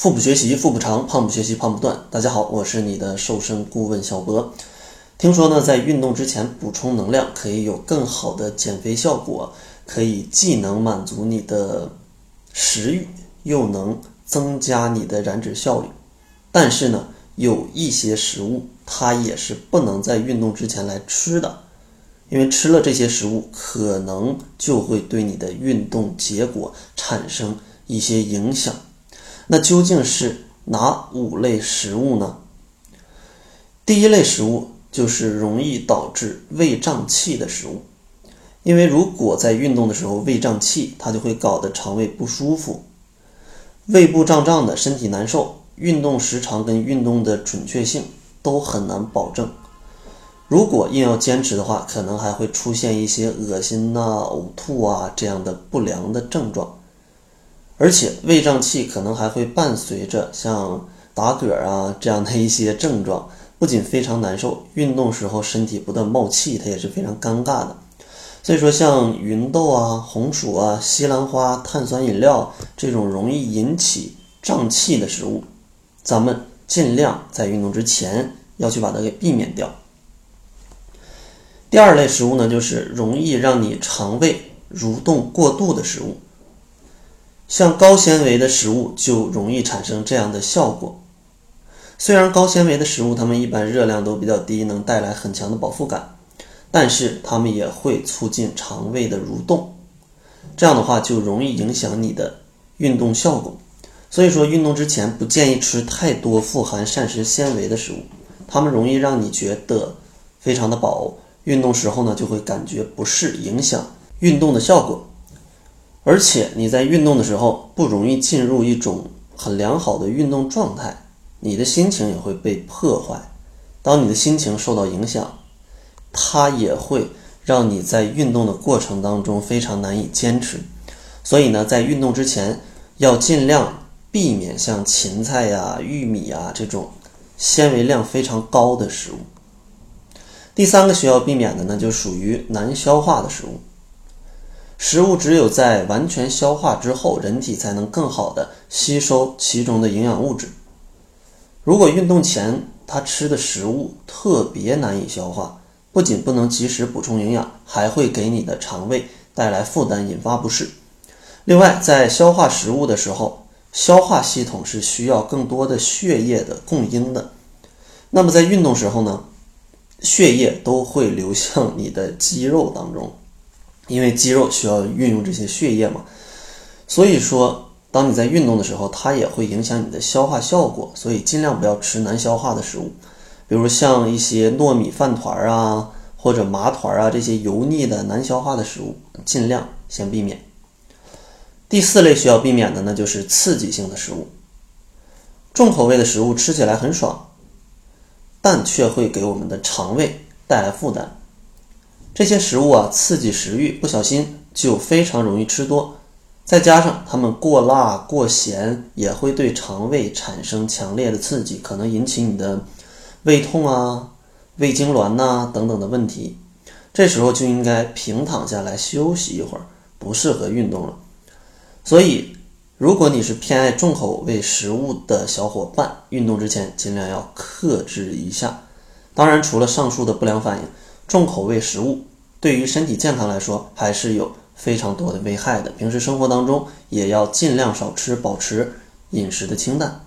腹部学习腹部长，胖不学习胖不断。大家好，我是你的瘦身顾问小博。听说呢，在运动之前补充能量可以有更好的减肥效果，可以既能满足你的食欲，又能增加你的燃脂效率。但是呢，有一些食物它也是不能在运动之前来吃的，因为吃了这些食物，可能就会对你的运动结果产生一些影响。那究竟是哪五类食物呢？第一类食物就是容易导致胃胀气的食物，因为如果在运动的时候胃胀气，它就会搞得肠胃不舒服，胃部胀胀的，身体难受，运动时长跟运动的准确性都很难保证。如果硬要坚持的话，可能还会出现一些恶心呐、呕吐啊这样的不良的症状。而且胃胀气可能还会伴随着像打嗝啊这样的一些症状，不仅非常难受，运动时候身体不断冒气，它也是非常尴尬的。所以说，像芸豆啊、红薯啊、西兰花、碳酸饮料这种容易引起胀气的食物，咱们尽量在运动之前要去把它给避免掉。第二类食物呢，就是容易让你肠胃蠕动过度的食物。像高纤维的食物就容易产生这样的效果。虽然高纤维的食物它们一般热量都比较低，能带来很强的饱腹感，但是它们也会促进肠胃的蠕动，这样的话就容易影响你的运动效果。所以说，运动之前不建议吃太多富含膳食纤维的食物，它们容易让你觉得非常的饱，运动时候呢就会感觉不适，影响运动的效果。而且你在运动的时候不容易进入一种很良好的运动状态，你的心情也会被破坏。当你的心情受到影响，它也会让你在运动的过程当中非常难以坚持。所以呢，在运动之前要尽量避免像芹菜呀、玉米啊这种纤维量非常高的食物。第三个需要避免的呢，就属于难消化的食物。食物只有在完全消化之后，人体才能更好的吸收其中的营养物质。如果运动前他吃的食物特别难以消化，不仅不能及时补充营养，还会给你的肠胃带来负担，引发不适。另外，在消化食物的时候，消化系统是需要更多的血液的供应的。那么在运动时候呢，血液都会流向你的肌肉当中。因为肌肉需要运用这些血液嘛，所以说，当你在运动的时候，它也会影响你的消化效果。所以尽量不要吃难消化的食物，比如像一些糯米饭团啊，或者麻团啊这些油腻的难消化的食物，尽量先避免。第四类需要避免的呢，就是刺激性的食物。重口味的食物吃起来很爽，但却会给我们的肠胃带来负担。这些食物啊，刺激食欲，不小心就非常容易吃多。再加上它们过辣、过咸，也会对肠胃产生强烈的刺激，可能引起你的胃痛啊、胃痉挛呐等等的问题。这时候就应该平躺下来休息一会儿，不适合运动了。所以，如果你是偏爱重口味食物的小伙伴，运动之前尽量要克制一下。当然，除了上述的不良反应。重口味食物对于身体健康来说还是有非常多的危害的，平时生活当中也要尽量少吃，保持饮食的清淡。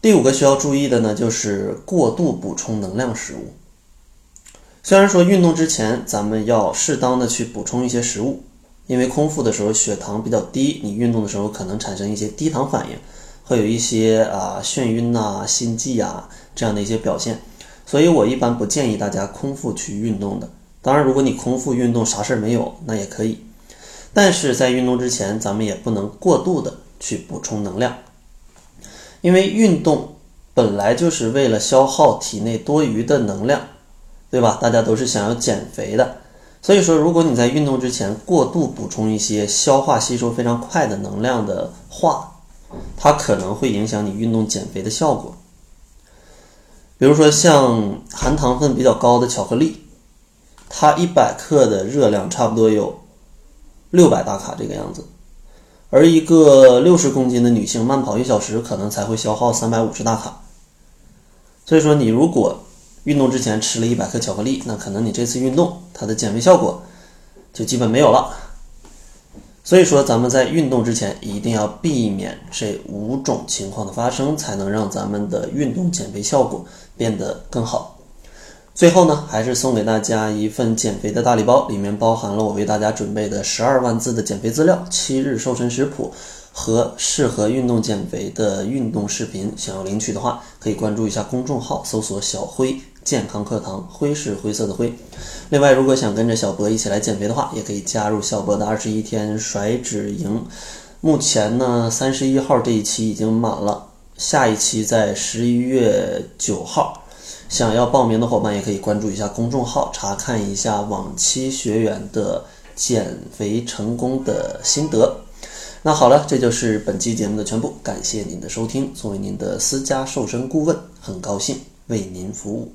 第五个需要注意的呢，就是过度补充能量食物。虽然说运动之前咱们要适当的去补充一些食物，因为空腹的时候血糖比较低，你运动的时候可能产生一些低糖反应，会有一些啊眩晕呐、心悸啊这样的一些表现。所以我一般不建议大家空腹去运动的。当然，如果你空腹运动啥事儿没有，那也可以。但是在运动之前，咱们也不能过度的去补充能量，因为运动本来就是为了消耗体内多余的能量，对吧？大家都是想要减肥的。所以说，如果你在运动之前过度补充一些消化吸收非常快的能量的话，它可能会影响你运动减肥的效果。比如说像含糖分比较高的巧克力，它一百克的热量差不多有六百大卡这个样子，而一个六十公斤的女性慢跑一小时可能才会消耗三百五十大卡。所以说，你如果运动之前吃了一百克巧克力，那可能你这次运动它的减肥效果就基本没有了。所以说，咱们在运动之前一定要避免这五种情况的发生，才能让咱们的运动减肥效果变得更好。最后呢，还是送给大家一份减肥的大礼包，里面包含了我为大家准备的十二万字的减肥资料、七日瘦身食谱和适合运动减肥的运动视频。想要领取的话，可以关注一下公众号，搜索“小辉健康课堂”，灰是灰色的灰。另外，如果想跟着小博一起来减肥的话，也可以加入小博的二十一天甩脂营。目前呢，三十一号这一期已经满了，下一期在十一月九号。想要报名的伙伴也可以关注一下公众号，查看一下往期学员的减肥成功的心得。那好了，这就是本期节目的全部，感谢您的收听。作为您的私家瘦身顾问，很高兴为您服务。